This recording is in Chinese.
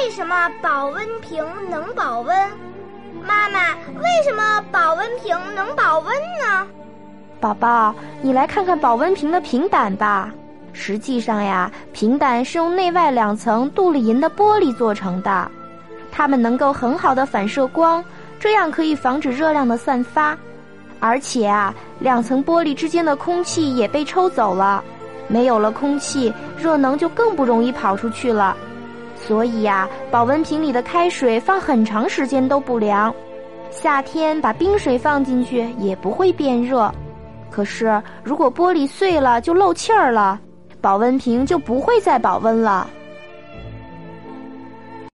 为什么保温瓶能保温？妈妈，为什么保温瓶能保温呢？宝宝，你来看看保温瓶的瓶胆吧。实际上呀，瓶胆是用内外两层镀了银的玻璃做成的，它们能够很好的反射光，这样可以防止热量的散发。而且啊，两层玻璃之间的空气也被抽走了，没有了空气，热能就更不容易跑出去了。所以呀，保温瓶里的开水放很长时间都不凉，夏天把冰水放进去也不会变热。可是如果玻璃碎了就漏气儿了，保温瓶就不会再保温了。